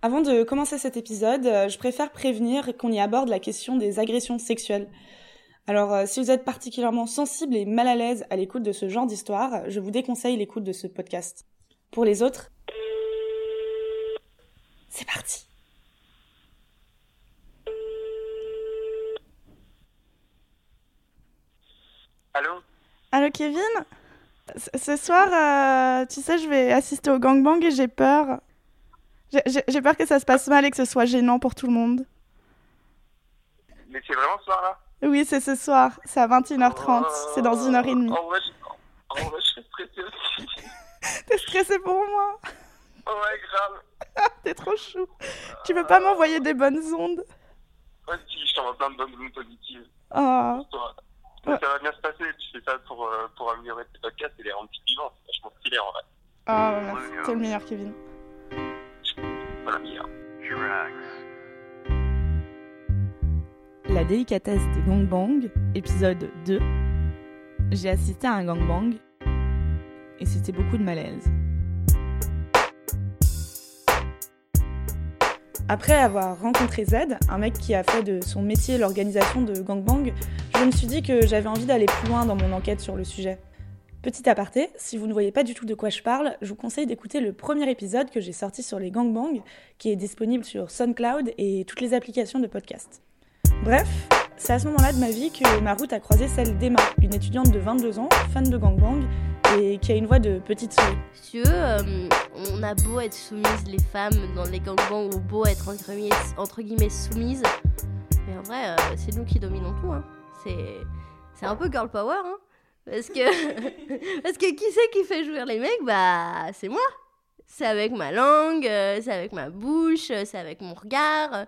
Avant de commencer cet épisode, euh, je préfère prévenir qu'on y aborde la question des agressions sexuelles. Alors, euh, si vous êtes particulièrement sensible et mal à l'aise à l'écoute de ce genre d'histoire, je vous déconseille l'écoute de ce podcast. Pour les autres, c'est parti. Allô? Allô Kevin? Ce soir, euh, tu sais, je vais assister au gangbang et j'ai peur. J'ai- peur que ça se passe mal et que ce soit gênant pour tout le monde. Mais c'est vraiment ce soir-là? Oui, c'est ce soir. C'est à 21h30. C'est dans une heure et demie. En vrai, je, en vrai, je serais stressé aussi. T'es stressé pour moi ouais, grave. T'es trop chou. Tu peux pas m'envoyer des bonnes ondes? Ouais, si, je t'envoie plein de bonnes ondes positives. Oh. Ouais. Ça va bien se passer, tu fais ça pour, euh, pour améliorer tes podcasts et les rendre plus vivants. C'est vachement stylé en vrai. Oh, merci. T'es le meilleur, Kevin. La délicatesse des gangbangs, épisode 2. J'ai assisté à un gangbang et c'était beaucoup de malaise. Après avoir rencontré Z, un mec qui a fait de son métier l'organisation de gangbang, je me suis dit que j'avais envie d'aller plus loin dans mon enquête sur le sujet. Petit aparté, si vous ne voyez pas du tout de quoi je parle, je vous conseille d'écouter le premier épisode que j'ai sorti sur les gangbangs, qui est disponible sur SoundCloud et toutes les applications de podcast. Bref, c'est à ce moment-là de ma vie que ma route a croisé celle d'Emma, une étudiante de 22 ans, fan de gangbang, et qui a une voix de petite souris. Si euh, on a beau être soumises les femmes dans les gangbangs ou beau être entre guillemets, entre soumises, mais en vrai, euh, c'est nous qui dominons tout. Hein. C'est un peu girl power, hein. Parce que, parce que qui c'est qui fait jouir les mecs? Bah, c'est moi. C'est avec ma langue, euh, c'est avec ma bouche, euh, c'est avec mon regard.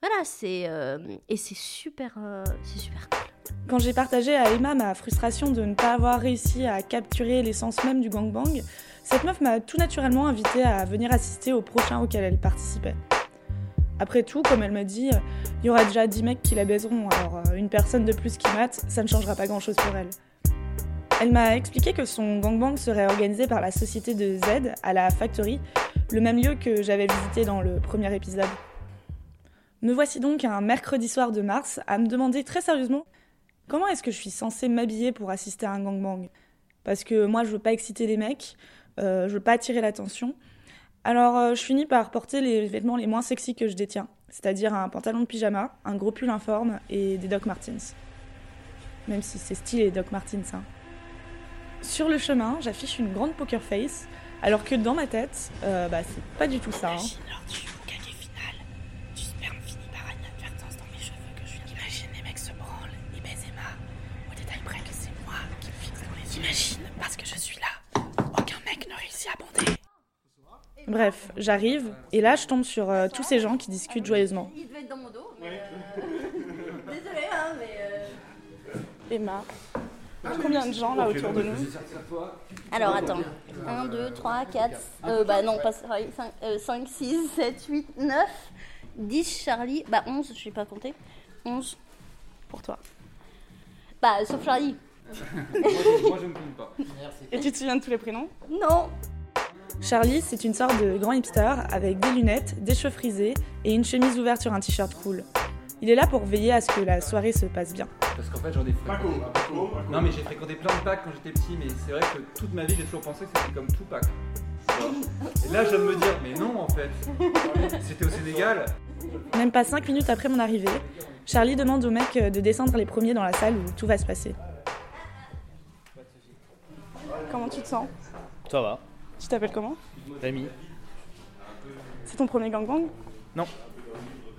Voilà, c'est euh, et c'est super, c'est super cool. Quand j'ai partagé à Emma ma frustration de ne pas avoir réussi à capturer l'essence même du gangbang, cette meuf m'a tout naturellement invitée à venir assister au prochain auquel elle participait. Après tout, comme elle m'a dit, il y aura déjà 10 mecs qui la baiseront, alors euh, une personne de plus qui mate, ça ne changera pas grand-chose pour elle. Elle m'a expliqué que son gangbang serait organisé par la société de Z à la Factory, le même lieu que j'avais visité dans le premier épisode. Me voici donc un mercredi soir de mars à me demander très sérieusement comment est-ce que je suis censée m'habiller pour assister à un gangbang? Parce que moi je veux pas exciter les mecs, euh, je veux pas attirer l'attention. Alors euh, je finis par porter les vêtements les moins sexy que je détiens, c'est-à-dire un pantalon de pyjama, un gros pull informe et des Doc Martens. Même si c'est stylé Doc Martens. Hein. Sur le chemin, j'affiche une grande poker face, alors que dans ma tête, euh, bah, c'est pas du tout ça. hein. lors du Hokage final, du sperme finit par inadvertance dans mes cheveux que je suis. Imagine les mecs se branlent, ils baisent Emma. Au détail près que c'est moi qui me fixe dans les yeux. Imagine, parce que je suis là, aucun mec ne réussit à bonder. Bref, j'arrive, et là je tombe sur euh, tous ces gens qui discutent joyeusement. Il devait être dans mon dos. mais, euh, Désolé, hein, mais. euh, Emma. Combien de gens là autour de nous Alors attends. 1, 2, 3, 4. Euh, bah non, pas 5, 6, 7, 8, 9, 10, Charlie. Bah 11, je sais pas compter. 11 pour toi. Bah sauf Charlie. Moi je me compte pas. Et tu te souviens de tous les prénoms? Non. Charlie, c'est une sorte de grand hipster avec des lunettes, des cheveux frisés et une chemise ouverte sur un t-shirt cool. Il est là pour veiller à ce que la soirée se passe bien. Parce qu'en fait j'en ai fréquenté. Non mais j'ai fréquenté plein de packs quand j'étais petit, mais c'est vrai que toute ma vie j'ai toujours pensé que c'était comme tout pack. Et là je viens de me dire, mais non en fait. C'était au Sénégal. Même pas 5 minutes après mon arrivée, Charlie demande aux mecs de descendre les premiers dans la salle où tout va se passer. Comment tu te sens? Ça va. Tu t'appelles comment Rémi C'est ton premier gangbang Non.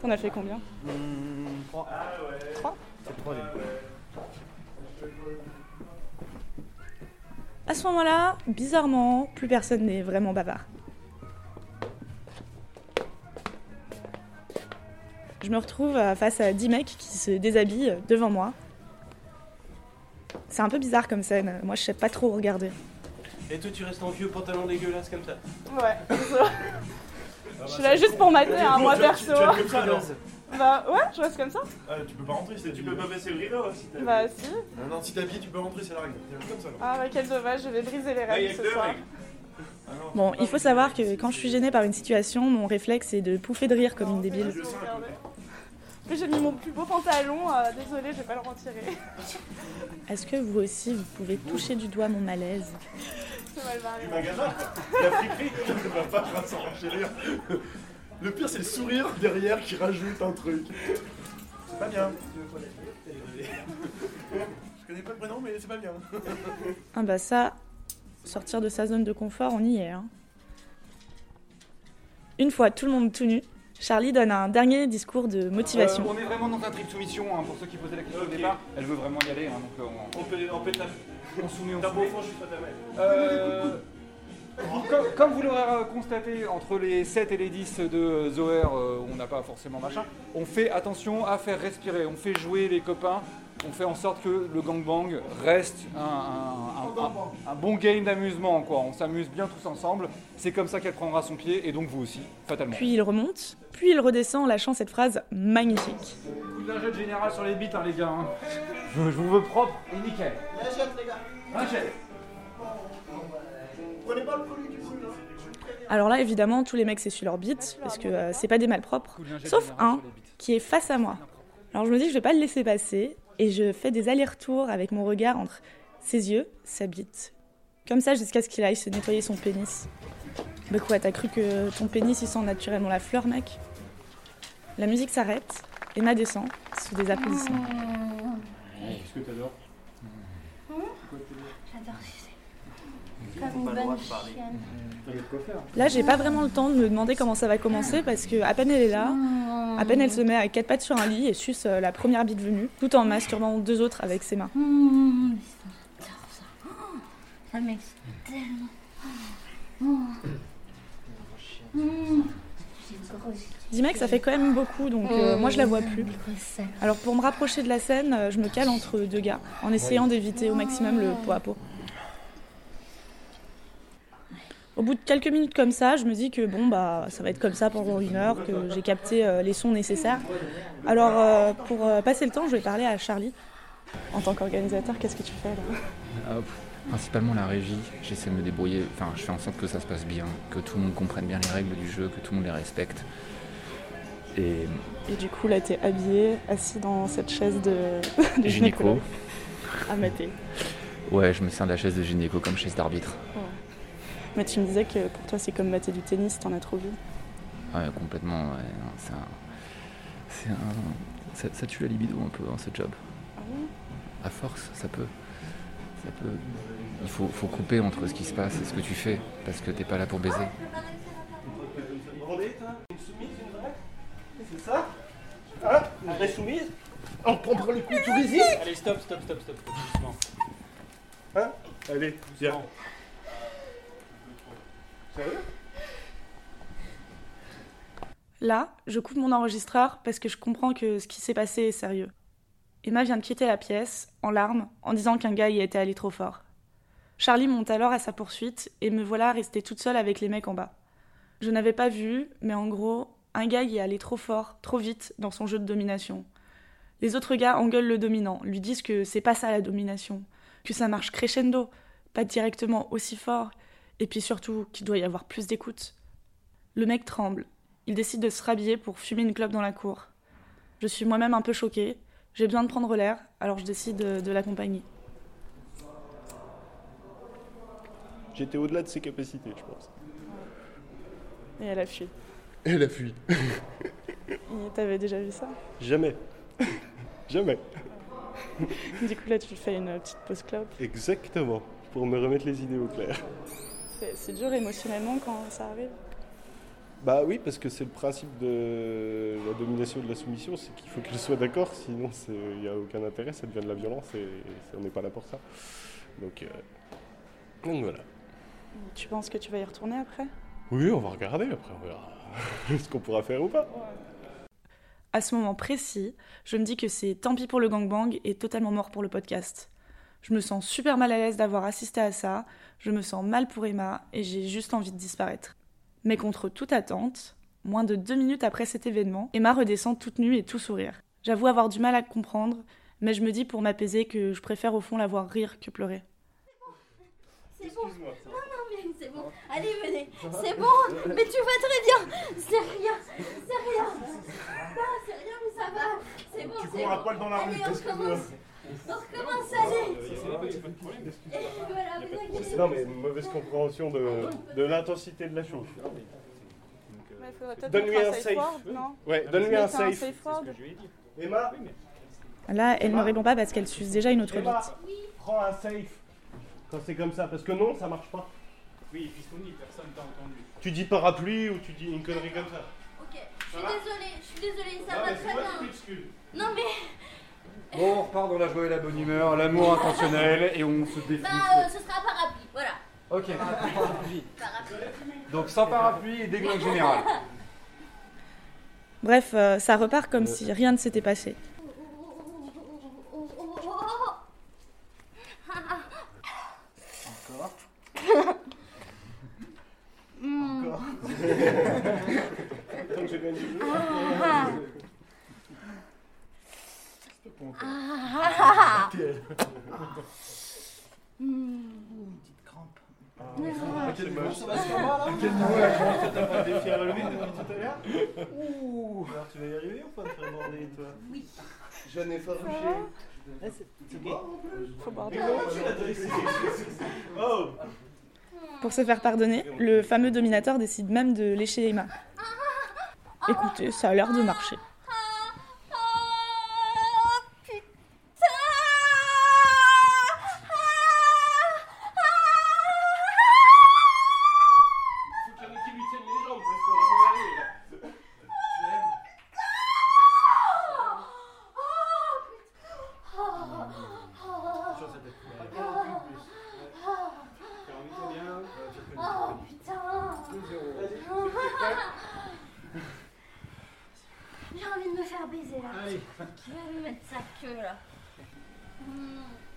T'en as fait combien Mmh, 3. 3 C'est le troisième. À ce moment-là, bizarrement, plus personne n'est vraiment bavard. Je me retrouve euh, face à 10 mecs qui se déshabillent devant moi. C'est un peu bizarre comme scène, moi je sais pas trop regarder. Et toi, tu restes en vieux pantalon dégueulasse comme ça. Ouais, c'est ça. Je suis là juste pour mater, hein, moi perso. Tu vas comme ça alors Bah ouais, je reste comme ça. ah, Tu peux pas rentrer, tu peux pas baisser le rideau si t'as Bah si. Non, non, si t'habilles, tu peux rentrer, c'est la règle. Comme ça. Ah bah quel dommage, je vais briser les Ah, règles ce soir. règles. Bon, il faut savoir que quand je suis gênée par une situation, mon réflexe est de pouffer de rire comme une débile. Mais j'ai mis mon plus beau pantalon, euh, désolée, je vais pas le retirer. Est-ce que vous aussi, vous pouvez toucher du doigt mon malaise? Du magasin La friperie Ne va pas. Le pire, c'est le sourire derrière qui rajoute un truc. C'est pas bien. Je connais pas le prénom, mais c'est pas bien. Ah bah ça, sortir de sa zone de confort, on y est. hein. Une fois tout le monde tout nu, Charlie donne un dernier discours de motivation. Euh, on est vraiment dans un trip soumission, hein, pour ceux qui posaient la question au départ. Elle veut vraiment y aller, hein, donc euh, on, On peut, on peut. On soumet, on soumet. Euh, comme, comme vous l'aurez constaté, entre les 7 et les 10 de Zoer, euh, on n'a pas forcément machin. On fait attention à faire respirer, on fait jouer les copains, on fait en sorte que le gangbang reste un, un- un- un- un bon game d'amusement. quoi. On s'amuse bien tous ensemble. C'est comme ça qu'elle prendra son pied, et donc vous aussi, fatalement. Puis il remonte, puis il redescend en lâchant cette phrase magnifique. Coup d'un jet général sur les bites, hein, les gars. hein. Je, je vous veux propre et nickel. les gars. Prenez pas le du brûle. Alors là, évidemment, tous les mecs s'essuient leurs bites, parce que euh, c'est pas des malpropres, sauf un qui est face à moi. Alors je me dis que je vais pas le laisser passer, et je fais des allers-retours avec mon regard entre ses yeux, sa bite. Comme ça jusqu'à ce qu'il aille se nettoyer son pénis. Bah quoi, t'as cru que ton pénis il sent naturellement la fleur, mec? La musique s'arrête, Emma descend, sous des applaudissements. Qu'est-ce que t'adores? J'adore sucer. Comme une bonne chienne. Là, j'ai pas vraiment le temps de me demander comment ça va commencer, parce que à peine elle est là, à peine elle se met à quatre pattes sur un lit et suce euh, la première bite venue, tout en masturbant deux autres avec ses mains. J'adore ça. Fait quand même beaucoup, donc euh, moi je la vois plus. Alors pour me rapprocher de la scène, euh, je me cale entre deux gars, en essayant d'éviter au maximum le pot à pot. Au bout de quelques minutes comme ça, je me dis que bon bah ça va être comme ça pendant une heure, que j'ai capté euh, les sons nécessaires. Alors euh, pour euh, passer le temps, je vais parler à Charlie. En tant qu'organisateur, qu'est-ce que tu fais là? Principalement la régie, j'essaie de me débrouiller, enfin je fais en sorte que ça se passe bien, que tout le monde comprenne bien les règles du jeu, que tout le monde les respecte. Et Et du coup là t'es habillé, assis dans cette chaise de, de gynéco, à mater. ouais je me sers de la chaise de gynéco comme chaise d'arbitre. Mais tu me disais que pour toi c'est comme mater du tennis, t'en as trop vu. Ouais, complètement, ouais, non, c'est un... C'est un... Ça, ça tue la libido un peu dans ce job. À force, ça peut... Ça peut... Il faut, faut couper entre ce qui se passe et ce que tu fais, parce que t'es pas là pour baiser. Une soumise, une vraie C'est ça Hein Une vraie soumise On prendra les coups, tu résistes Allez, stop, stop, stop, stop. Hein? Allez, viens. Là, je coupe mon enregistreur parce que je comprends que ce qui s'est passé est sérieux. Emma vient de quitter la pièce, en larmes, en disant qu'un gars y était allé trop fort. Charlie monte alors à sa poursuite et me voilà restée toute seule avec les mecs en bas. Je n'avais pas vu, mais en gros, un gars y est allé trop fort, trop vite dans son jeu de domination. Les autres gars engueulent le dominant, lui disent que c'est pas ça la domination, que ça marche crescendo, pas directement aussi fort, et puis surtout qu'il doit y avoir plus d'écoute. Le mec tremble, il décide de se rhabiller pour fumer une clope dans la cour. Je suis moi-même un peu choquée. J'ai besoin de prendre l'air, alors je décide de, de l'accompagner. J'étais au-delà de ses capacités, je pense. Et elle a fui. Elle a fui. Et T'avais déjà vu ça? Jamais. Jamais. Du coup, là, tu fais une petite pause clope. Exactement. Pour me remettre les idées au clair. C'est dur émotionnellement quand ça arrive. Bah oui, parce que c'est le principe de la domination et de la soumission, c'est qu'il faut qu'elle soit d'accord, sinon il n'y a aucun intérêt, ça devient de la violence et, et on n'est pas là pour ça. Donc, euh, donc voilà. Tu penses que tu vas y retourner après? Oui, on va regarder après, on verra ce qu'on pourra faire ou pas. À ce moment précis, je me dis que c'est tant pis pour le gangbang et totalement mort pour le podcast. Je me sens super mal à l'aise d'avoir assisté à ça, je me sens mal pour Emma et j'ai juste envie de disparaître. Mais contre toute attente, moins de deux minutes après cet événement, Emma redescend toute nue et tout sourire. J'avoue avoir du mal à comprendre, mais je me dis pour m'apaiser que je préfère au fond la voir rire que pleurer. C'est bon. Non, non, mais c'est bon. Allez, venez. C'est bon, mais tu vas très bien. C'est rien, c'est rien. Non, c'est rien, mais ça va. C'est bon, Tu c'est cours à bon. poil dans la rue, Allez, on. On recommence, Non, mais une mauvaise compréhension de, de l'intensité de la chose. Donne-lui un safe. Ouais, donne-lui un safe. word. Emma, Là, elle ne répond pas parce qu'elle suce déjà une autre Emma, bite. prends un safe. Quand c'est comme ça, parce que non, ça marche pas. Oui, puisqu'on dit, personne t'a entendu. Tu dis parapluie ou tu dis une connerie comme ça. Ok, je suis désolée, je suis désolée, ça Non, va très bien. m'excuse. Non, mais. Bon, on repart dans la joie et la bonne humeur, l'amour intentionnel et on se défoule. Bah, euh, ce sera parapluie, voilà. Ok. Parapluie. Donc sans parapluie et déglingue général. Bref, euh, ça repart comme si rien ne s'était passé. Encore. Tant que j'ai gagné le jeu. C'est moche. À quel niveau la crampe T'as pas de défi à relever depuis tout à l'heure Ouh. Alors tu vas y arriver ou pas de faire border toi Oui. C'est bon Faut tu l'as dressé Oh. Pour se faire pardonner, le fameux dominateur décide même de lécher Emma. Écoutez, ça a l'air de marcher.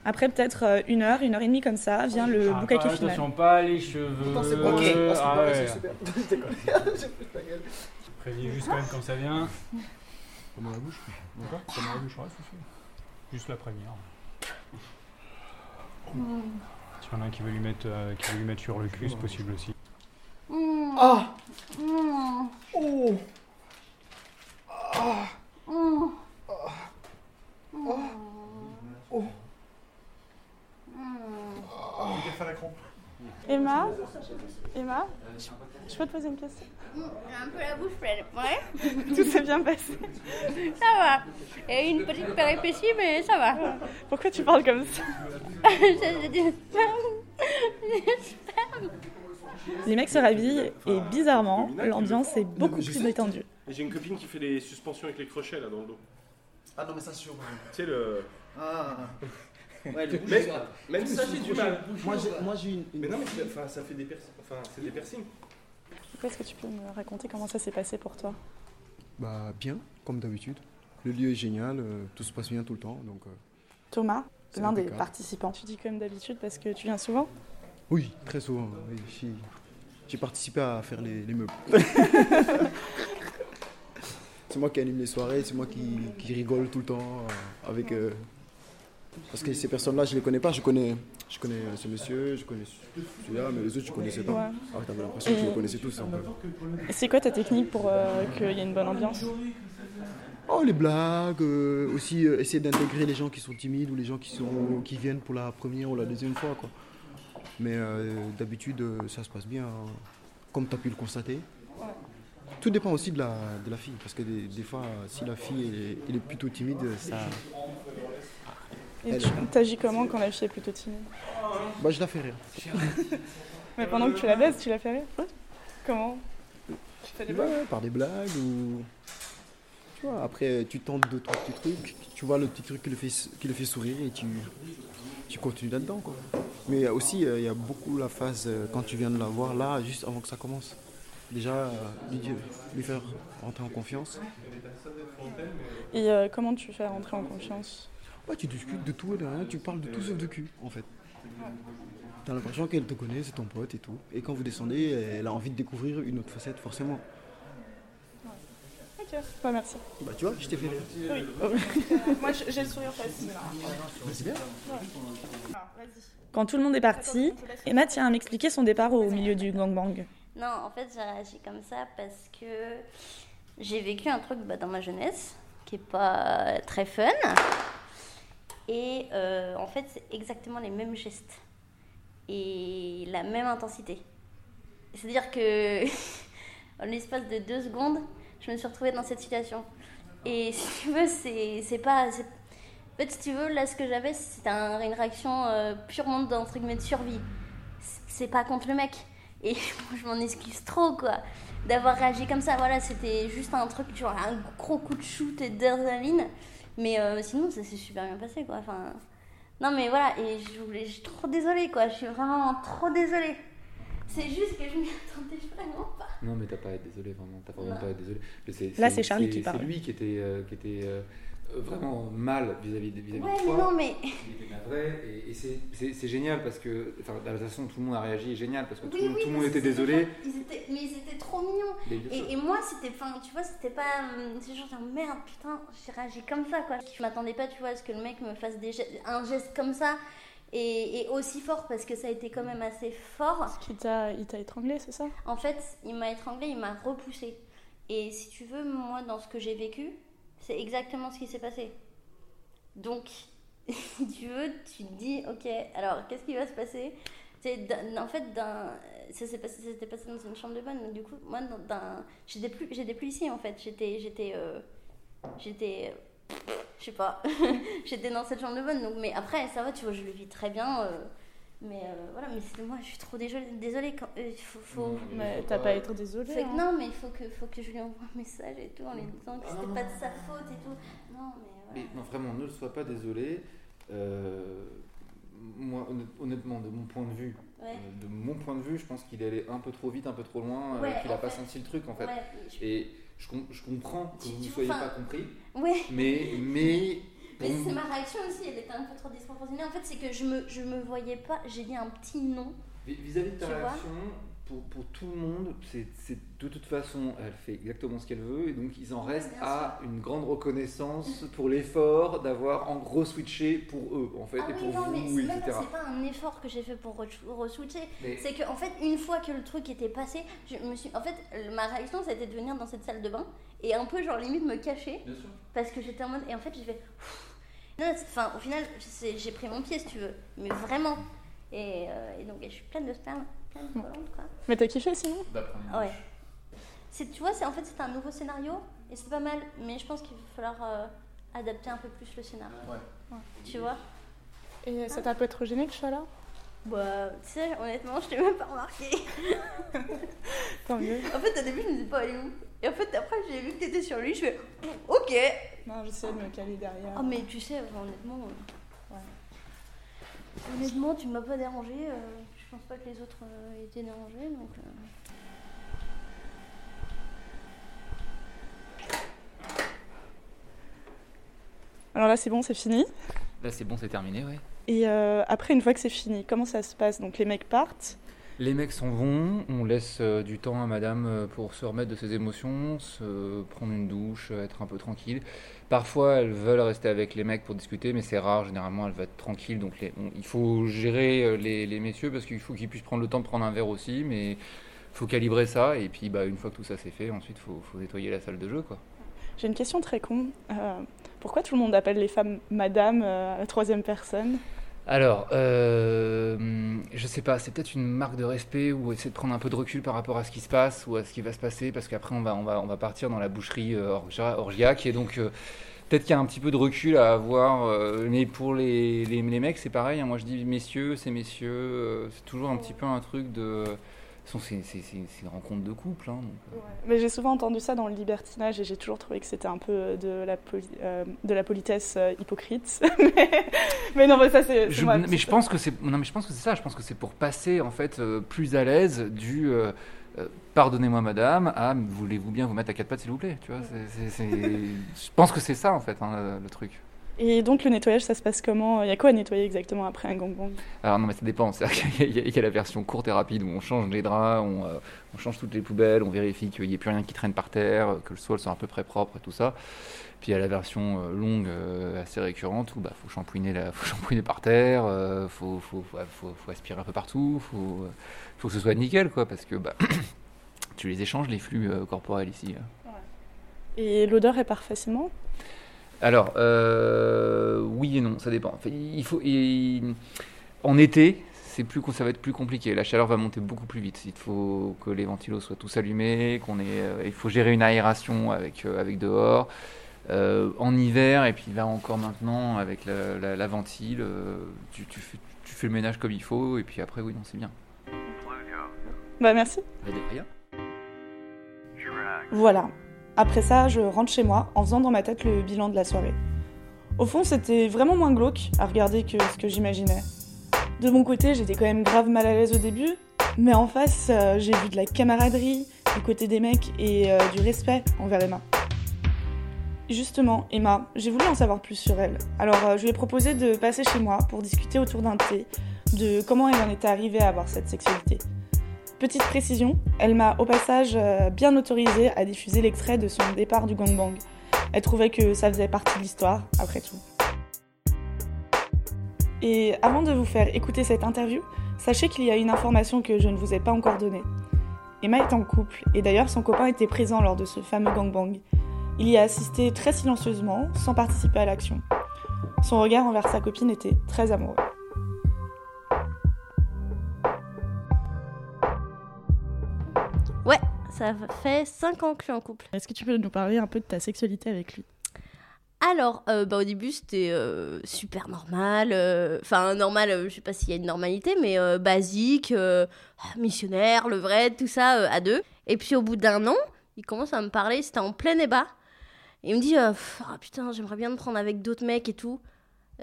Après peut-être euh, une heure, une heure et demie comme ça, vient le Ah, boucaquet pas- final. Attention, pas les cheveux. Attends, c'est bon, Euh, ok. ah ouais. c'est super. Préviens juste quand même comme ça vient. Comme dans la bouche. D'accord Comme dans la bouche, c'est sûr. Juste la première. S'il y en a un qui veut lui mettre, euh, qui veut lui mettre sur le cul, c'est possible aussi. Hmm. Ah Hmm. Oh Hmm. Oh à. Emma Emma je, peux te poser une question? J'ai un peu la bouche pleine. Ouais, Tout s'est bien passé. ça va. Et une petite péripétie, mais ça va. Pourquoi tu parles comme ça? C'est du Les mecs se rhabillent et bizarrement, l'ambiance est beaucoup plus détendue. J'ai une copine qui fait des suspensions avec les crochets là dans le dos. Ah non, mais ça, c'est sûr. Tu sais le. Ah Ouais, le. Même ça j'ai du mal. Moi, j'ai moi, j'ai une. Mais non mais c'est- enfin, ça fait des piercings. Enfin c'est des piercings. Est-ce que tu peux me raconter comment ça s'est passé pour toi? Bah, bien, comme d'habitude. Le lieu est génial, euh, tout se passe bien tout le temps, donc. euh, Thomas, C'est l'un des impeccable. participants. Tu dis comme d'habitude parce que tu viens souvent? Oui, très souvent. oui, j'ai- J'ai participé à faire les, les meubles. c'est moi qui anime les soirées, c'est moi qui, qui rigole tout le temps euh, avec. euh, Parce que ces personnes-là, je les connais pas. Je connais, je connais ce monsieur, je connais celui-là, mais les autres, je connaissais pas. Ouais. Alors, t'avais l'impression que je les connaissais tous. un peu. Et c'est quoi ta technique pour euh, qu'il y ait une bonne ambiance Oh, les blagues, euh, aussi euh, essayer d'intégrer les gens qui sont timides ou les gens qui, sont, qui viennent pour la première ou la deuxième fois. Quoi. Mais d'habitude, ça se passe bien, hein, comme tu as pu le constater. Tout dépend aussi de la, de la fille, parce que des, des fois, si la fille est, elle est plutôt timide, ça, Et tu t'agis comment quand la fille est plutôt timide bah, je la fais rire. Mais pendant que tu la baises, tu la fais rire Comment Tu fais des blagues Ouais, par des blagues ou. Tu vois, après, tu tentes deux, trois petits trucs, tu vois le petit truc qui le fait, qui le fait sourire et tu, tu continues là-dedans. Quoi. Mais aussi, euh, il y a beaucoup la phase euh, quand tu viens de la voir là, juste avant que ça commence. Déjà, euh, lui, lui faire rentrer en confiance. Et comment tu fais rentrer en confiance? Ouais, tu discutes de tout et de rien, tu parles de tout sauf de cul, en fait. T'as l'impression qu'elle te connaît, c'est ton pote et tout. Et quand vous descendez, elle a envie de découvrir une autre facette, forcément. Ok, bah merci. Bah tu vois, je t'ai fait rire. Oui. Moi, j'ai le sourire facile. Bah, c'est bien. Quand tout le monde est parti, Emma tient à m'expliquer son départ au milieu du gangbang. Non, en fait, j'ai réagi comme ça parce que j'ai vécu un truc bah, dans ma jeunesse qui est pas très fun. Et euh, en fait, c'est exactement les mêmes gestes et la même intensité. C'est-à-dire que, en l'espace de deux secondes, je me suis retrouvée dans cette situation. Et si tu veux, c'est pas. En fait, si tu veux, là, ce que j'avais, c'était un- une réaction euh, purement d'entre guillemets de survie. C'est- pas contre le mec. Et moi, je m'en excuse trop, quoi, d'avoir réagi comme ça. Voilà, c'était juste un truc, genre un gros coup de shoot et d'adrénaline. Mais euh, sinon, ça s'est super bien passé, quoi. Enfin, non, mais voilà, et je voulais, je suis trop désolée, quoi. Je suis vraiment trop désolée. C'est juste que je m'y attendais vraiment pas. Non, mais t'as pas à être désolé, vraiment. T'as vraiment Non. pas à être désolé. Mais Là, c'est Charlie qui C'est parle. lui qui était, euh, qui était euh, euh, vraiment mal vis-à-vis de, vis-à-vis Ouais, de mais toi. non, mais. Il était navré, et, et c'est- génial parce que enfin, la façon dont tout le monde a réagi est génial parce que tout, Oui, tout oui, le monde parce était désolé. pas- Ils étaient, mais ils étaient trop mignons. Et, et moi, c'était, enfin, tu vois, c'était pas, hum, c'est genre, merde, putain, j'ai réagi comme ça, quoi. Je m'attendais pas, tu vois, à ce que le mec me fasse des gestes- un geste comme ça et, et aussi fort parce que ça a été quand même assez fort. Il t'a il t'a étranglé, c'est ça? En fait, il m'a étranglé, il m'a repoussé. Et si tu veux, moi, dans ce que j'ai vécu, c'est exactement ce qui s'est passé. Donc, si tu veux, tu te dis, ok, alors qu'est-ce qui va se passer? En fait, ça s'est passé, passé dans une chambre de bonne. Donc, du coup, moi, j'étais plus, plus ici en fait. J'étais, j'étais, euh, j'étais, je sais pas, j'étais dans cette chambre de bonne. Donc, mais après, ça va, tu vois, je le vis très bien. euh, mais euh, voilà, mais c'est moi, je suis trop désolée. désolée quand, euh, faut, faut, Mais t'as pas à être désolée. fait que hein. non, mais il faut que, faut que je lui envoie un message et tout en lui disant que Ah, c'était pas de sa faute et tout. Non, mais Mais voilà. non, vraiment, ne le sois pas désolé. Euh, moi, honnêt- honnêtement, de mon point de vue, Ouais. euh, de mon point de vue, je pense qu'il est allé un peu trop vite, un peu trop loin, Ouais, qu'il a pas fait. senti le truc en fait. Ouais, je- Et je, com- je comprends que Tu- vous ne soyez pas compris, Ouais. mais mais Mais c'est ma réaction aussi, elle était un peu trop disproportionnée. En fait, c'est que je me, je me voyais pas, j'ai dit un petit vis- vis-à-vis de ta réaction, pour, pour tout le monde, c'est de toute façon, elle fait exactement ce qu'elle veut, et donc ils en restent à une grande reconnaissance pour l'effort d'avoir en gros switché pour eux, en fait, ah et oui, pour non, mais vous, c'est même etc. c'est pas un effort que j'ai fait pour re- re-switcher. Mais- C'est que, en fait, une fois que le truc était passé, je me suis. En fait, ma réaction, c'était de venir dans cette salle de bain et un peu, genre, limite me cacher. Parce que j'étais en mode. Et en fait, j'ai fait. Non, c'est- Enfin, au final, c'est- j'ai pris mon pied, si tu veux. Mais vraiment. Et, euh, et donc, je suis pleine de sperme, pleine de collante, quoi. Mais t'as kiffé sinon Ouais. C'est, tu vois, c'est, en fait, c'était un nouveau scénario et c'est pas mal. Mais je pense qu'il va falloir euh, adapter un peu plus le scénario. Ouais. Tu vois? Et ça t'a pas trop gêné que je sois là? Bah, tu sais, honnêtement, je t'ai même pas remarqué. Tant mieux. En fait, au début, je me disais pas, elle est où? Et en fait, après, j'ai vu que t'étais sur lui, je fais, ok. Non, j'essaie de me caler derrière. Ah, mais tu sais, honnêtement. euh, Honnêtement, tu m'as pas dérangé. euh, je pense pas que les autres euh, étaient dérangés, donc. euh. Alors là, c'est bon, c'est fini? Là, c'est bon, c'est terminé, ouais. Et euh, après, une fois que c'est fini, comment ça se passe? Donc les mecs partent. Les mecs s'en vont, on laisse euh, du temps à madame euh, pour se remettre de ses émotions, se prendre une douche, euh, être un peu tranquille. Parfois, elles veulent rester avec les mecs pour discuter, mais c'est rare, généralement, elles veulent être tranquilles. Donc, il faut gérer les, messieurs parce qu'il faut qu'ils puissent prendre le temps de prendre un verre aussi, mais faut calibrer ça. Et puis, bah, une fois que tout ça c'est fait, ensuite, faut, faut nettoyer la salle de jeu, quoi. J'ai une question très con. Pourquoi tout le monde appelle les femmes madame à la troisième personne? Alors, euh, je sais pas, c'est peut-être une marque de respect ou essayer de prendre un peu de recul par rapport à ce qui se passe ou à ce qui va se passer, parce qu'après on va, on va, on va partir dans la boucherie euh, orgia- orgiaque et donc euh, peut-être qu'il y a un petit peu de recul à avoir. mais pour les, les, mecs, c'est pareil. hein, moi je dis messieurs, c'est messieurs, c'est toujours un petit peu un truc de. C'est- une rencontre de couple. hein, donc, euh. Mais j'ai souvent entendu ça dans le libertinage et j'ai toujours trouvé que c'était un peu de la, poli- euh, de la politesse euh, hypocrite. mais, mais non, mais ça c'est. Je- moi. mais je pense que c'est non mais je pense que c'est ça je pense que c'est pour passer en fait euh, plus à l'aise du euh, euh, pardonnez-moi madame à voulez-vous bien vous mettre à quatre pattes s'il vous plaît? Tu vois je pense que c'est ça en fait hein, le, le truc Et donc le nettoyage, ça se passe comment? Il y a quoi à nettoyer exactement après un gangbang? Alors non mais ça dépend, qu'il y, il y a la version courte et rapide où on change les draps, on, euh, on change toutes les poubelles, on vérifie qu'il n'y ait plus rien qui traîne par terre, que le sol soit à peu près propre et tout ça. Puis il y a la version euh, longue euh, assez récurrente où bah faut shampouiner la, faut shampouiner par terre, euh, faut, faut, faut, faut- faut aspirer un peu partout, faut, euh, faut que ce soit nickel quoi parce que bah tu les échanges les flux corporels ici. hein. Et l'odeur, elle part facilement? Alors, euh, oui et non, ça dépend. Enfin, il faut, il- en été, c'est plus, ça va être plus compliqué. La chaleur va monter beaucoup plus vite. Il faut que les ventilos soient tous allumés, qu'on ait, euh, il faut gérer une aération avec, euh, avec dehors. Euh, en hiver, et puis là encore maintenant, avec la, la- la ventile, euh, tu, tu fais, tu fais le ménage comme il faut, et puis après, oui, non, c'est bien. Bah merci. Voilà. Après ça, je rentre chez moi en faisant dans ma tête le bilan de la soirée. Au fond, c'était vraiment moins glauque à regarder que ce que j'imaginais. De mon côté, j'étais quand même grave mal à l'aise au début, mais en face, euh, j'ai vu de la camaraderie du côté des mecs et euh, du respect envers Emma. Justement, Emma, j'ai voulu en savoir plus sur elle. Alors, euh, je lui ai proposé de passer chez moi pour discuter autour d'un thé de comment elle en était arrivée à avoir cette sexualité. Petite précision, elle m'a au passage euh, bien autorisé à diffuser l'extrait de son départ du gangbang. Elle trouvait que ça faisait partie de l'histoire, après tout. Et avant de vous faire écouter cette interview, sachez qu'il y a une information que je ne vous ai pas encore donnée. Emma est en couple, et d'ailleurs son copain était présent lors de ce fameux gangbang. Il y a assisté très silencieusement, sans participer à l'action. Son regard envers sa copine était très amoureux. Ça fait 5 ans que je suis en couple. Est-ce que tu peux nous parler un peu de ta sexualité avec lui? Alors, euh, bah, au début, c'était euh, super normal. euh, Enfin, normal, euh, je sais pas s'il y a une normalité, mais basique, euh, missionnaire, le vrai, tout ça à deux. Et puis, au bout d'un an, il commence à me parler, c'était en plein débat. Il me dit Ah, Putain, j'aimerais bien me prendre avec d'autres mecs et tout.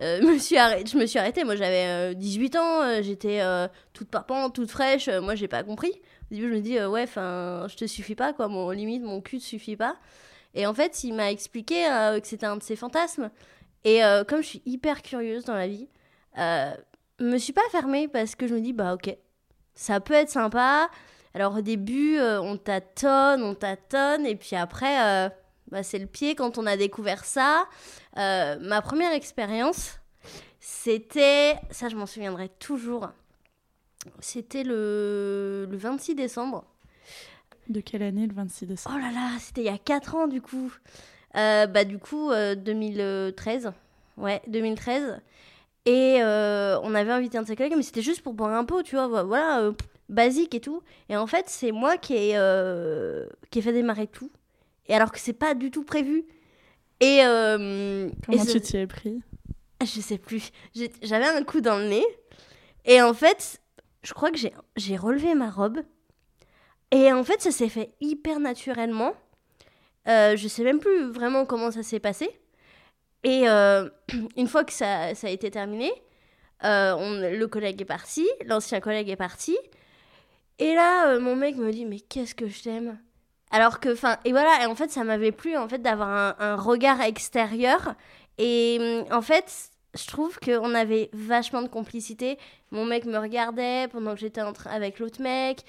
Euh, je me suis arrêtée. Moi, j'avais euh, 18 ans, euh, j'étais euh, toute parpante, toute fraîche. euh, moi, j'ai pas compris. Au début, je me dis euh, Ouais, enfin, je te suffis pas, quoi. Mon limite, mon cul te suffit pas. Et en fait, il m'a expliqué euh, que c'était un de ses fantasmes. Et euh, comme je suis hyper curieuse dans la vie, euh, je me suis pas fermée parce que je me dis, bah ok, ça peut être sympa. Alors au début, euh, on tâtonne, on tâtonne, et puis après, euh, bah, c'est le pied quand on a découvert ça. Euh, ma première expérience, c'était, ça je m'en souviendrai toujours, c'était le, le 26 décembre. De quelle année le 26 décembre? Oh là là, c'était il y a 4 ans du coup. Euh, bah du coup, euh, 2013. Ouais, 2013. Et euh, on avait invité un de ses collègues, mais c'était juste pour boire un pot, tu vois, vo- voilà, euh, basique et tout. Et en fait, c'est moi qui ai, euh, qui ai fait démarrer tout. Et alors que c'est pas du tout prévu. Et, euh, Comment et tu t'y es pris? Je sais plus. J'avais un coup dans le nez. Et en fait, je crois que j'ai- relevé ma robe. Et en fait, ça s'est fait hyper naturellement. Euh, je sais même plus vraiment comment ça s'est passé. Et euh, une fois que ça, ça a été terminé, euh, on- le collègue est parti, l'ancien collègue est parti. Et là, euh, mon mec me dit, mais qu'est-ce que je t'aime? Alors que, enfin, et voilà, et en fait, ça m'avait plu en fait d'avoir un, regard extérieur. Et hum, en fait, je trouve qu'on avait vachement de complicité. Mon mec me regardait pendant que j'étais avec l'autre mec,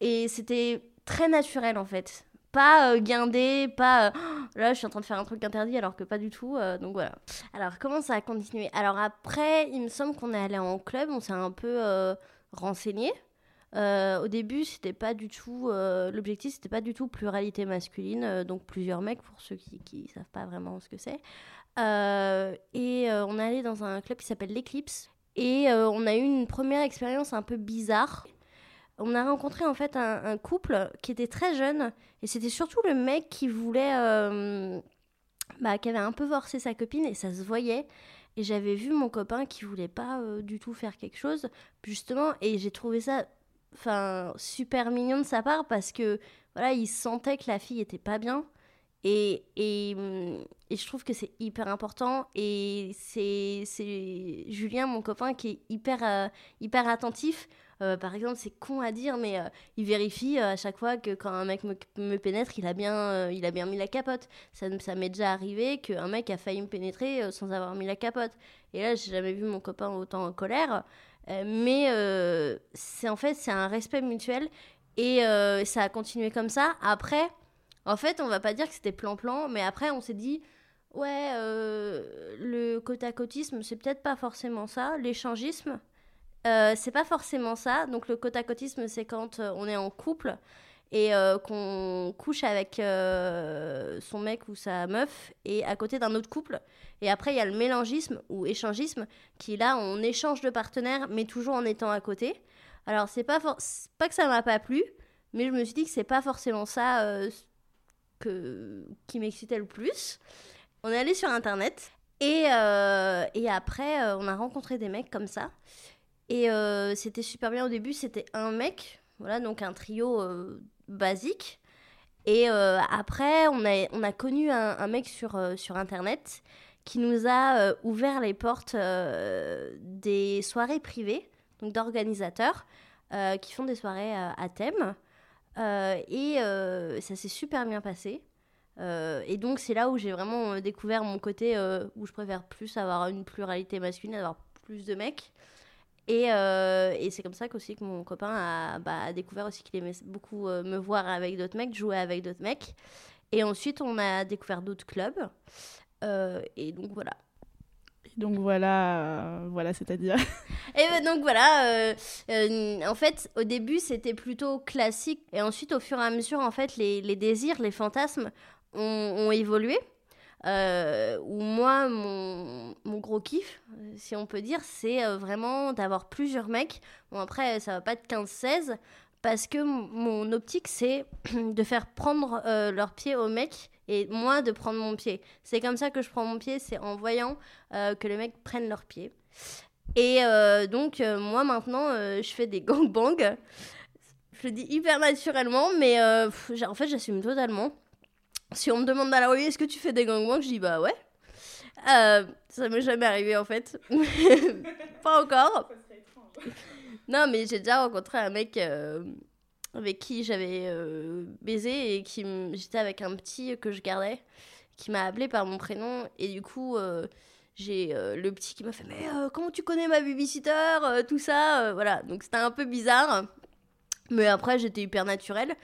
et c'était très naturel en fait. Pas euh, guindé, pas euh, là je suis en train de faire un truc interdit alors que pas du tout. euh, donc voilà. Alors comment ça a continué? Alors après, il me semble qu'on est allé en club, on s'est un peu renseigné. Euh, au début, c'était pas du tout. euh, L'objectif, c'était pas du tout pluralité masculine, euh, donc plusieurs mecs pour ceux qui, qui savent pas vraiment ce que c'est. Et on est allé dans un club qui s'appelle l'Eclipse. Et on a eu une première expérience un peu bizarre. On a rencontré en fait un, un couple qui était très jeune. Et c'était surtout le mec qui voulait. bah, qui avait un peu forcé sa copine et ça se voyait. Et j'avais vu mon copain qui voulait pas du tout faire quelque chose, justement. Et j'ai trouvé ça enfin super mignon de sa part parce que voilà il sentait que la fille était pas bien et, et, et je trouve que c'est hyper important et c'est Julien mon copain qui est hyper euh, hyper attentif Euh, par exemple, c'est con à dire, mais euh, il vérifie à chaque fois que quand un mec me, me pénètre, il a bien, il a bien mis la capote. Ça, ça m'est déjà arrivé qu'un mec a failli me pénétrer sans avoir mis la capote. Et là, j'ai jamais vu mon copain autant en colère. Euh, mais euh, c'est en fait, c'est un respect mutuel et euh, ça a continué comme ça. Après, en fait, on va pas dire que c'était plan-plan, mais après, on s'est dit, ouais, le côte à côtisme, c'est peut-être pas forcément ça. L'échangisme, euh, c'est pas forcément ça. Donc, le côte à côtisme, c'est quand on est en couple et euh, qu'on couche avec euh, son mec ou sa meuf et à côté d'un autre couple. Et après, il y a le mélangisme ou échangisme qui, là, on échange de partenaires, mais toujours en étant à côté. Alors, c'est pas, pas que ça m'a pas plu, mais je me suis dit que c'est pas forcément ça euh, que, qui m'excitait le plus. On est allé sur internet et, et après, on a rencontré des mecs comme ça. Et c'était super bien au début, c'était un mec, voilà, donc un trio basique. Et euh, après, on a, on a connu un, mec sur, euh, sur internet qui nous a euh, ouvert les portes des soirées privées, donc d'organisateurs qui font des soirées à thème. Et ça s'est super bien passé. Et donc, c'est là où j'ai vraiment découvert mon côté où je préfère plus avoir une pluralité masculine, avoir plus de mecs. Et, euh, et c'est comme ça qu'aussi que mon copain a, bah, a découvert aussi qu'il aimait beaucoup euh, me voir avec d'autres mecs, jouer avec d'autres mecs. Et ensuite, on a découvert d'autres clubs. Euh, et donc voilà. Donc voilà, voilà, c'est-à-dire. Et ben donc voilà, en fait, au début, c'était plutôt classique. Et ensuite, au fur et à mesure, en fait, les, les désirs, les fantasmes ont, ont évolué. Euh, où moi, mon, gros kiff, euh, si on peut dire, c'est euh, vraiment d'avoir plusieurs mecs. Bon, après, ça va pas être 15-16, parce que mon optique, c'est de faire prendre euh, leur pied aux mecs et moi de prendre mon pied. C'est comme ça que je prends mon pied, c'est en voyant euh, que les mecs prennent leur pied. Et euh, donc, euh, moi maintenant, euh, je fais des gangbangs. Je le dis hyper naturellement, mais euh, en fait, j'assume totalement. Si on me demande dans la rue, est-ce que tu fais des gangbangs Je dis bah ouais. Euh, ça m'est jamais arrivé en fait. Pas encore. Non, mais j'ai déjà rencontré un mec euh, avec qui j'avais euh, baisé et qui j'étais avec un petit que je gardais qui m'a appelé par mon prénom et du coup euh, j'ai le petit qui m'a fait mais comment tu connais ma babysitter tout ça voilà donc c'était un peu bizarre mais après j'étais hyper naturelle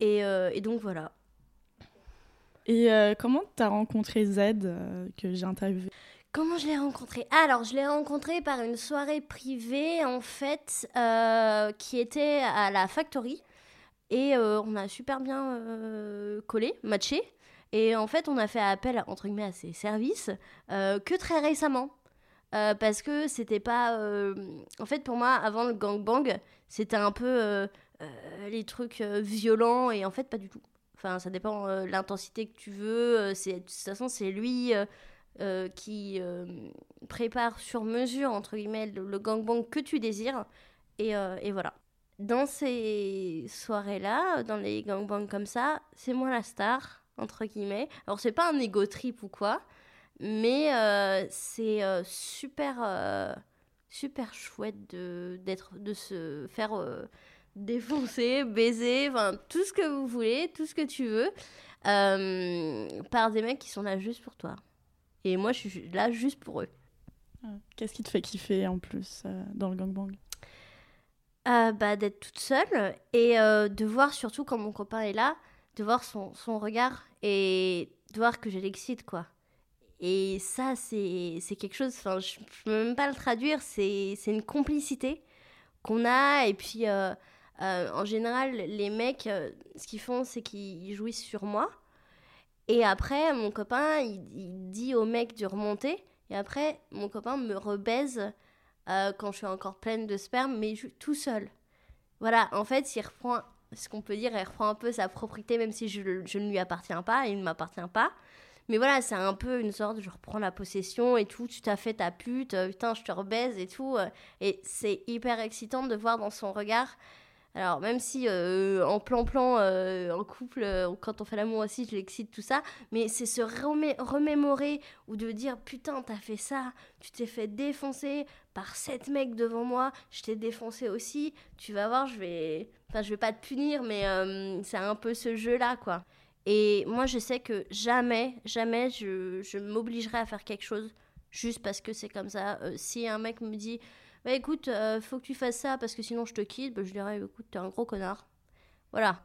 et, et donc voilà Et euh, comment t'as rencontré Z euh, que j'ai interviewé? Comment je l'ai rencontré? Alors, je l'ai rencontré par une soirée privée, en fait, euh, qui était à la Factory. Et on a super bien collé, matché. Et en fait, on a fait appel, entre guillemets, à ses services que très récemment. Parce que c'était pas. En fait, pour moi, avant le gangbang, c'était un peu les trucs violents. Et en fait, pas du tout. Enfin, ça dépend euh, l'intensité que tu veux. euh, de toute façon, c'est lui. euh, euh, qui prépare sur mesure, entre guillemets, le, gangbang que tu désires. Et, voilà. Dans ces soirées-là, dans les gangbangs comme ça, c'est moi la star, entre guillemets. Alors, c'est pas un ego trip ou quoi, mais c'est super, super chouette de, d'être, de se faire défoncer, baiser, enfin, tout ce que vous voulez, tout ce que tu veux, euh, par des mecs qui sont là juste pour toi. Et moi, je suis là juste pour eux. Qu'est-ce qui te fait kiffer en plus euh, dans le gangbang? Euh, bah, d'être toute seule et euh, de voir surtout quand mon copain est là, de voir son, son regard et de voir que je l'excite, quoi. Et ça, c'est quelque chose, enfin, je ne peux même pas le traduire, c'est c'est une complicité qu'on a. Et puis, euh, euh, en général, les mecs, euh, ce qu'ils font, c'est qu'ils jouissent sur moi. Et après, mon copain, il, dit au mec de remonter. Et après, mon copain me rebaise euh, quand je suis encore pleine de sperme, mais tout seul. Voilà, en fait, il reprend, ce qu'on peut dire, il reprend un peu sa propriété, même si je, ne lui appartiens pas, il ne m'appartient pas. Mais voilà, c'est un peu une sorte, je reprends la possession et tout, tu t'as fait ta pute, putain, je te rebaise et tout. Et c'est hyper excitant de voir dans son regard Alors, même si euh, en plan-plan, euh, en couple, euh, quand on fait l'amour aussi, je l'excite, tout ça, mais c'est se remé- remémorer ou de dire Putain, t'as fait ça, tu t'es fait défoncer par sept mecs devant moi, je t'ai défoncé aussi, tu vas voir, je vais. Enfin, je vais pas te punir, mais euh, c'est un peu ce jeu-là, quoi. Et moi, je sais que jamais, jamais je, je m'obligerai à faire quelque chose juste parce que c'est comme ça. Si un mec me dit bah écoute, euh, faut que tu fasses ça parce que sinon je te quitte, bah, je dirais écoute, t'es un gros connard. Voilà.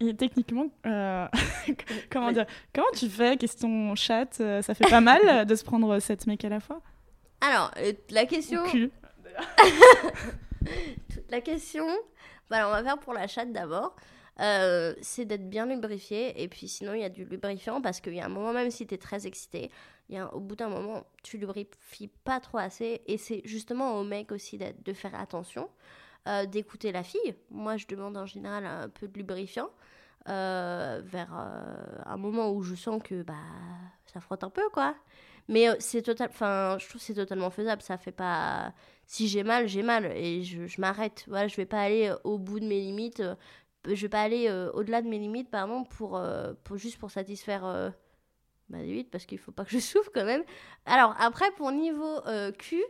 Et techniquement, euh, comment dire Comment tu fais Question chat, euh, ça fait pas mal euh, de se prendre sept mecs à la fois? Alors, la question. La question. Bah, alors, on va faire pour la chatte d'abord. Euh, c'est d'être bien lubrifié et puis sinon il y a du lubrifiant parce qu'il y a un moment même si tu es très excité y a au bout d'un moment tu lubrifies pas trop assez et c'est justement au mec aussi de faire attention euh, d'écouter la fille. Moi je demande en général un peu de lubrifiant euh, vers euh, un moment où je sens que bah ça frotte un peu quoi. Mais c'est total enfin je trouve c'est totalement faisable. Ça fait pas si j'ai mal j'ai mal et je, m'arrête. Voilà je vais pas aller au bout de mes limites je vais pas aller au-delà de mes limites pardon pour, pour juste pour satisfaire ma limite parce qu'il faut pas que je souffre quand même. Alors après pour niveau euh, cul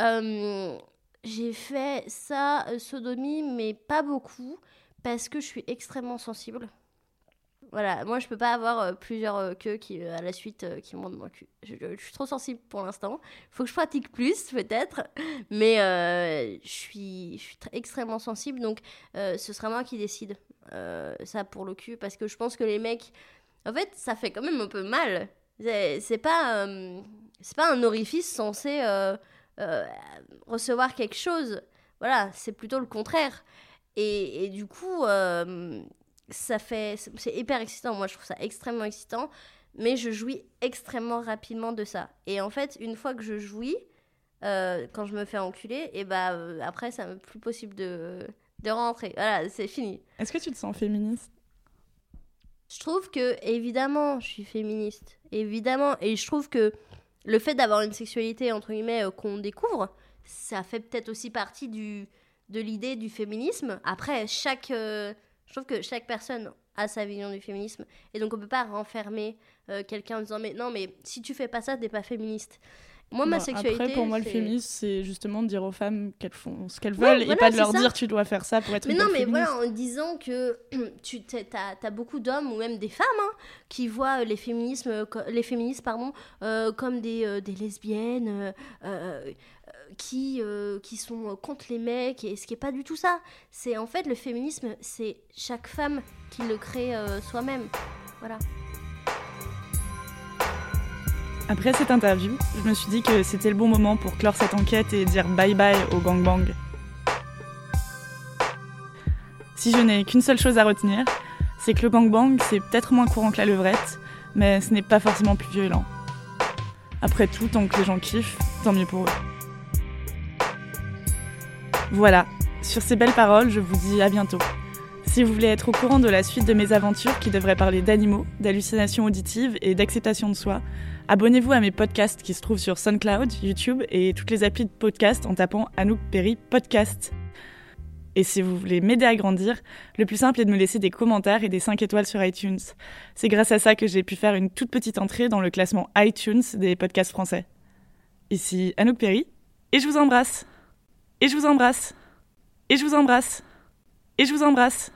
euh, j'ai fait ça euh, sodomie mais pas beaucoup parce que je suis extrêmement sensible. Voilà, moi je peux pas avoir euh, plusieurs queues qui à la suite qui montent le cul. Je, suis trop sensible pour l'instant. Faut que je pratique plus peut-être, mais je suis je suis extrêmement sensible. Donc ce sera moi qui décide ça pour le cul parce que je pense que les mecs en fait ça fait quand même un peu mal. C'est pas euh, pas un orifice censé euh, euh, recevoir quelque chose. Voilà, c'est plutôt le contraire. Et, du coup, ça fait. c'est- hyper excitant. Moi, je trouve ça extrêmement excitant. Mais je jouis extrêmement rapidement de ça. Et en fait, une fois que je jouis, quand je me fais enculer, et bah après, ça plus possible de, de rentrer. Voilà, c'est fini. Est-ce que tu te sens féministe? Je trouve que, évidemment, je suis féministe. Évidemment. Et je trouve que le fait d'avoir une sexualité, entre guillemets, euh, qu'on découvre, ça fait peut-être aussi partie du, de l'idée du féminisme. Après, chaque. euh, je trouve que chaque personne a sa vision du féminisme. Et donc, on peut pas renfermer euh, quelqu'un en disant Mais non, mais si tu fais pas ça, t'es pas féministe. Moi, ma Bon, sexualité. Après, pour moi, le féminisme, c'est justement de dire aux femmes qu'elles font ce qu'elles Ouais, veulent et pas de leur ça. dire tu dois faire ça pour être Mais une non, mais féministe. voilà, en disant que tu as, as beaucoup d'hommes ou même des femmes hein, qui voient les, féminismes, co- les féministes pardon, euh, comme des, euh, des lesbiennes euh, euh, euh, qui, euh, qui sont contre les mecs, et ce qui n'est pas du tout ça. C'est en fait le féminisme, c'est chaque femme qui le crée euh, soi-même. Voilà. Après cette interview, je me suis dit que c'était le bon moment pour clore cette enquête et dire bye bye au gangbang. Si je n'ai qu'une seule chose à retenir, c'est que le gangbang, c'est peut-être moins courant que la levrette, mais ce n'est pas forcément plus violent. Après tout, tant que les gens kiffent, tant mieux pour eux. Voilà, sur ces belles paroles, je vous dis à bientôt. Si vous voulez être au courant de la suite de mes aventures qui devraient parler d'animaux, d'hallucinations auditives et d'acceptation de soi, abonnez-vous à mes podcasts qui se trouvent sur SoundCloud, YouTube et toutes les applis de podcast en tapant Anouk Perry Podcast. Et si vous voulez m'aider à grandir, le plus simple est de me laisser des commentaires et des 5 étoiles sur iTunes. C'est grâce à ça que j'ai pu faire une toute petite entrée dans le classement iTunes des podcasts français. Ici Anouk Perry, et je vous embrasse. Et je vous embrasse. Et je vous embrasse. Et je vous embrasse.